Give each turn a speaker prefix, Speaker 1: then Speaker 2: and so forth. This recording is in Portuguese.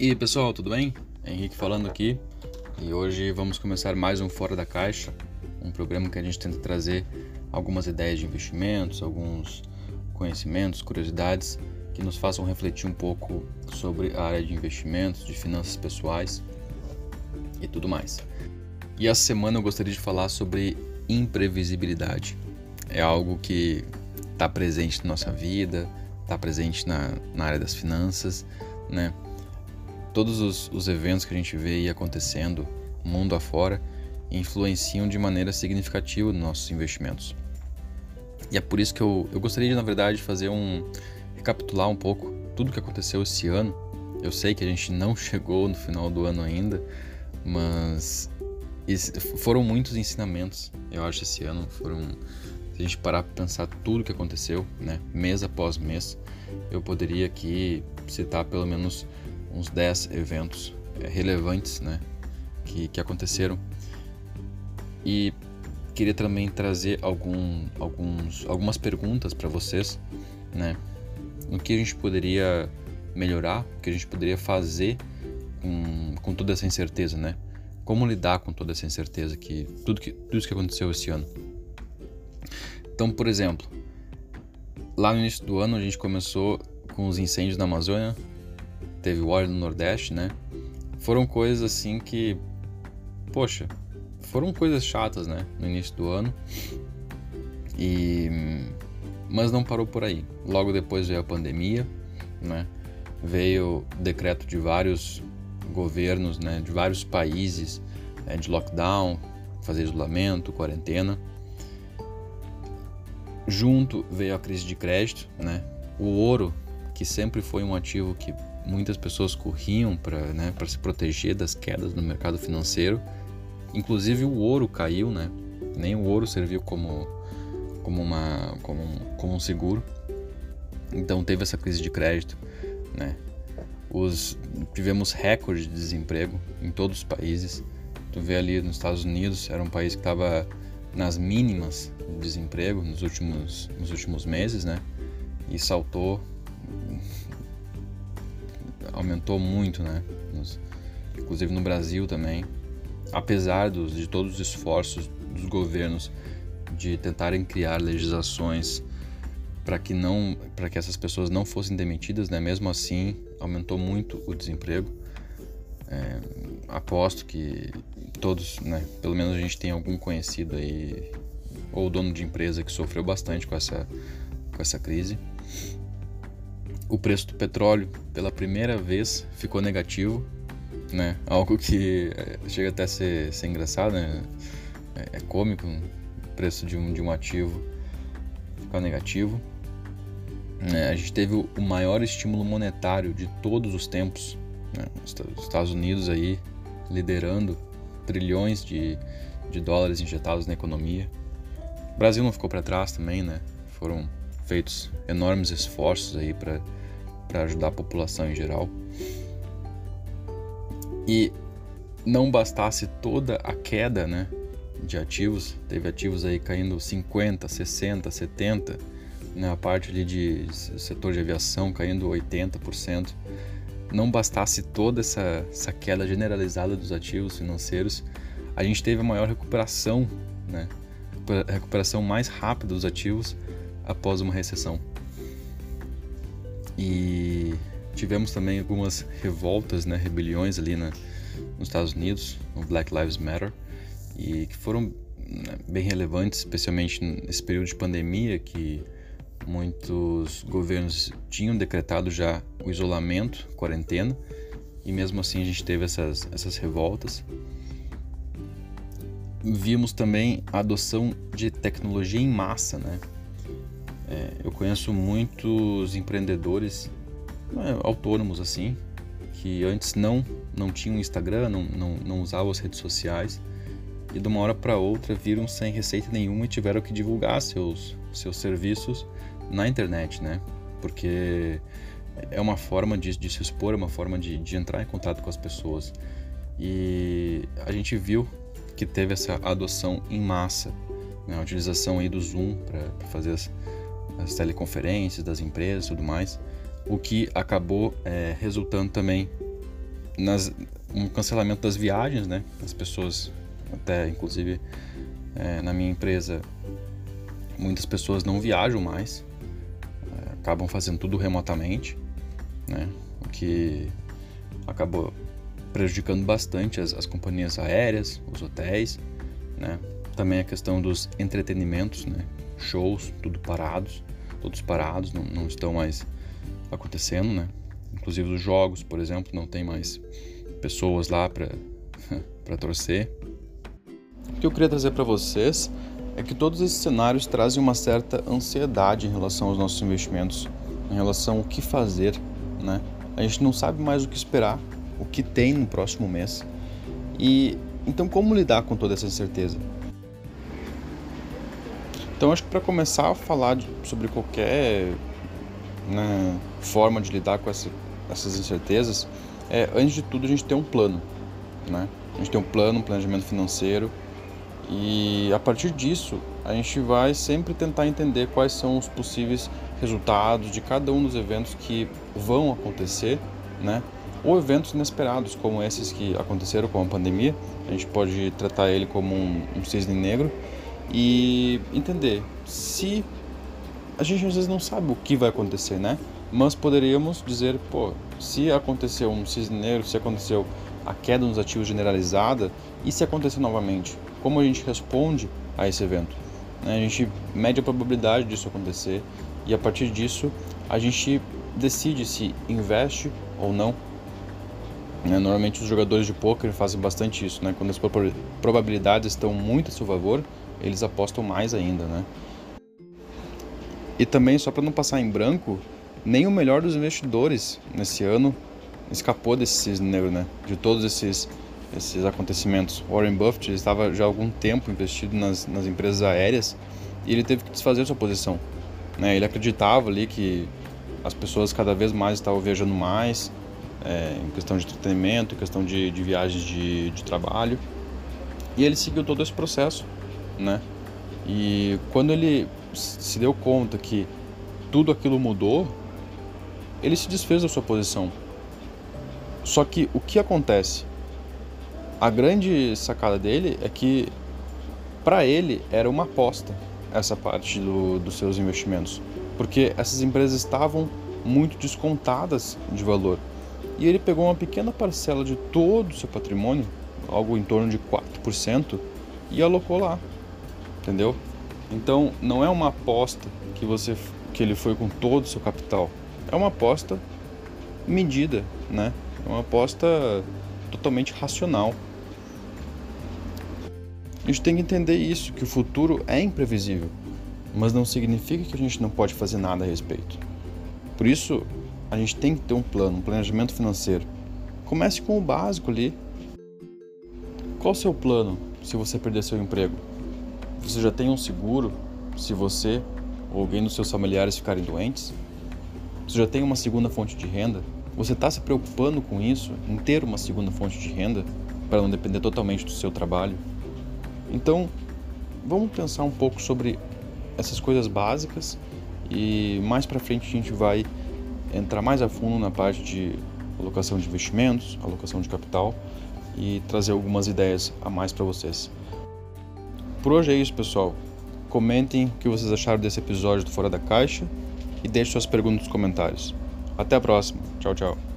Speaker 1: E pessoal, tudo bem? Henrique falando aqui e hoje vamos começar mais um Fora da Caixa, um programa que a gente tenta trazer algumas ideias de investimentos, alguns conhecimentos, curiosidades que nos façam refletir um pouco sobre a área de investimentos, de finanças pessoais e tudo mais. E essa semana eu gostaria de falar sobre imprevisibilidade. É algo que está presente na nossa vida, está presente na, na área das finanças, né? Todos os, os eventos que a gente vê aí acontecendo mundo afora influenciam de maneira significativa nos nossos investimentos. E é por isso que eu, eu gostaria, de, na verdade, fazer um. recapitular um pouco tudo o que aconteceu esse ano. Eu sei que a gente não chegou no final do ano ainda, mas foram muitos ensinamentos, eu acho, esse ano. Foram. Se a gente parar para pensar tudo o que aconteceu, né, mês após mês, eu poderia aqui citar pelo menos uns 10 eventos é, relevantes, né, que, que aconteceram. E queria também trazer algum, alguns, algumas perguntas para vocês, né? No que a gente poderia melhorar, o que a gente poderia fazer com, com toda essa incerteza, né? Como lidar com toda essa incerteza que tudo que tudo isso que aconteceu esse ano. Então, por exemplo, lá no início do ano a gente começou com os incêndios na Amazônia, teve o óleo no Nordeste, né? Foram coisas assim que, poxa, foram coisas chatas, né, no início do ano. E mas não parou por aí. Logo depois veio a pandemia, né? Veio decreto de vários governos, né, de vários países, né, de lockdown, fazer isolamento, quarentena. Junto veio a crise de crédito, né? O ouro, que sempre foi um ativo que muitas pessoas corriam para né, se proteger das quedas no mercado financeiro, Inclusive o ouro caiu, né? Nem o ouro serviu como, como, uma, como, um, como um seguro. Então teve essa crise de crédito, né? Os, tivemos recorde de desemprego em todos os países. Tu vê ali nos Estados Unidos, era um país que estava nas mínimas de desemprego nos últimos, nos últimos meses, né? E saltou, aumentou muito, né? Nos, inclusive no Brasil também apesar dos, de todos os esforços dos governos de tentarem criar legislações para que não para que essas pessoas não fossem demitidas, né? Mesmo assim, aumentou muito o desemprego. É, aposto que todos, né? Pelo menos a gente tem algum conhecido aí ou dono de empresa que sofreu bastante com essa com essa crise. O preço do petróleo, pela primeira vez, ficou negativo né? Algo que é, chega até a ser, ser engraçado, né? É, é cômico o preço de um, de um ativo ficar negativo. É, a gente teve o maior estímulo monetário de todos os tempos. Né? Os Estados Unidos aí liderando trilhões de, de dólares injetados na economia. O Brasil não ficou para trás também, né? Foram feitos enormes esforços aí para ajudar a população em geral. E não bastasse toda a queda né, de ativos, teve ativos aí caindo 50, 60, 70, né, a parte ali de setor de aviação caindo 80%. Não bastasse toda essa, essa queda generalizada dos ativos financeiros, a gente teve a maior recuperação, né, recuperação mais rápida dos ativos após uma recessão. E tivemos também algumas revoltas, né, rebeliões ali na, nos Estados Unidos, no Black Lives Matter, e que foram né, bem relevantes, especialmente nesse período de pandemia que muitos governos tinham decretado já o isolamento, quarentena, e mesmo assim a gente teve essas, essas revoltas. Vimos também a adoção de tecnologia em massa, né? É, eu conheço muitos empreendedores é, autônomos assim, que antes não não tinham Instagram, não, não, não usavam as redes sociais e de uma hora para outra viram sem receita nenhuma e tiveram que divulgar seus seus serviços na internet, né? Porque é uma forma de, de se expor, é uma forma de, de entrar em contato com as pessoas. E a gente viu que teve essa adoção em massa, né? a utilização aí do Zoom para fazer as, as teleconferências das empresas e tudo mais o que acabou é, resultando também nas, um cancelamento das viagens, né? As pessoas, até inclusive é, na minha empresa, muitas pessoas não viajam mais, é, acabam fazendo tudo remotamente, né? O que acabou prejudicando bastante as, as companhias aéreas, os hotéis, né? Também a questão dos entretenimentos, né? Shows, tudo parados, todos parados, não, não estão mais acontecendo, né? Inclusive os jogos, por exemplo, não tem mais pessoas lá para torcer. O que eu queria trazer para vocês é que todos esses cenários trazem uma certa ansiedade em relação aos nossos investimentos, em relação ao que fazer, né? A gente não sabe mais o que esperar, o que tem no próximo mês. E então como lidar com toda essa incerteza? Então acho que para começar a falar de, sobre qualquer né, forma de lidar com essa, essas incertezas, é, antes de tudo a gente tem um plano, né? A gente tem um plano, um planejamento financeiro e a partir disso a gente vai sempre tentar entender quais são os possíveis resultados de cada um dos eventos que vão acontecer, né? Ou eventos inesperados como esses que aconteceram com a pandemia, a gente pode tratar ele como um, um cisne negro e entender se a gente às vezes não sabe o que vai acontecer, né? Mas poderíamos dizer, pô, se aconteceu um cisne negro, se aconteceu a queda nos ativos generalizada e se acontecer novamente, como a gente responde a esse evento? Né? A gente mede a probabilidade disso acontecer e a partir disso a gente decide se investe ou não. Né? Normalmente os jogadores de poker fazem bastante isso, né? Quando as probabilidades estão muito a seu favor, eles apostam mais ainda, né? E também só para não passar em branco, nem o melhor dos investidores nesse ano escapou desse cisne negro, né? De todos esses esses acontecimentos. Warren Buffett estava já há algum tempo investido nas, nas empresas aéreas e ele teve que desfazer sua posição. Né? Ele acreditava ali que as pessoas cada vez mais estavam viajando mais, é, em questão de entretenimento, em questão de, de viagens de, de trabalho. E ele seguiu todo esse processo, né? E quando ele se deu conta que tudo aquilo mudou, ele se desfez da sua posição. Só que o que acontece? A grande sacada dele é que para ele era uma aposta essa parte do, dos seus investimentos, porque essas empresas estavam muito descontadas de valor. E ele pegou uma pequena parcela de todo o seu patrimônio, algo em torno de 4%, e alocou lá. Entendeu? Então, não é uma aposta que você que ele foi com todo o seu capital. É uma aposta medida, né? É uma aposta totalmente racional. A gente tem que entender isso, que o futuro é imprevisível, mas não significa que a gente não pode fazer nada a respeito. Por isso, a gente tem que ter um plano, um planejamento financeiro. Comece com o básico ali. Qual o seu plano se você perder seu emprego? Você já tem um seguro se você ou alguém dos seus familiares ficarem doentes? Você já tem uma segunda fonte de renda? Você está se preocupando com isso, em ter uma segunda fonte de renda, para não depender totalmente do seu trabalho? Então, vamos pensar um pouco sobre essas coisas básicas e mais para frente a gente vai entrar mais a fundo na parte de alocação de investimentos, alocação de capital e trazer algumas ideias a mais para vocês. Por hoje é isso, pessoal. Comentem o que vocês acharam desse episódio do Fora da Caixa e deixem suas perguntas nos comentários. Até a próxima. Tchau, tchau.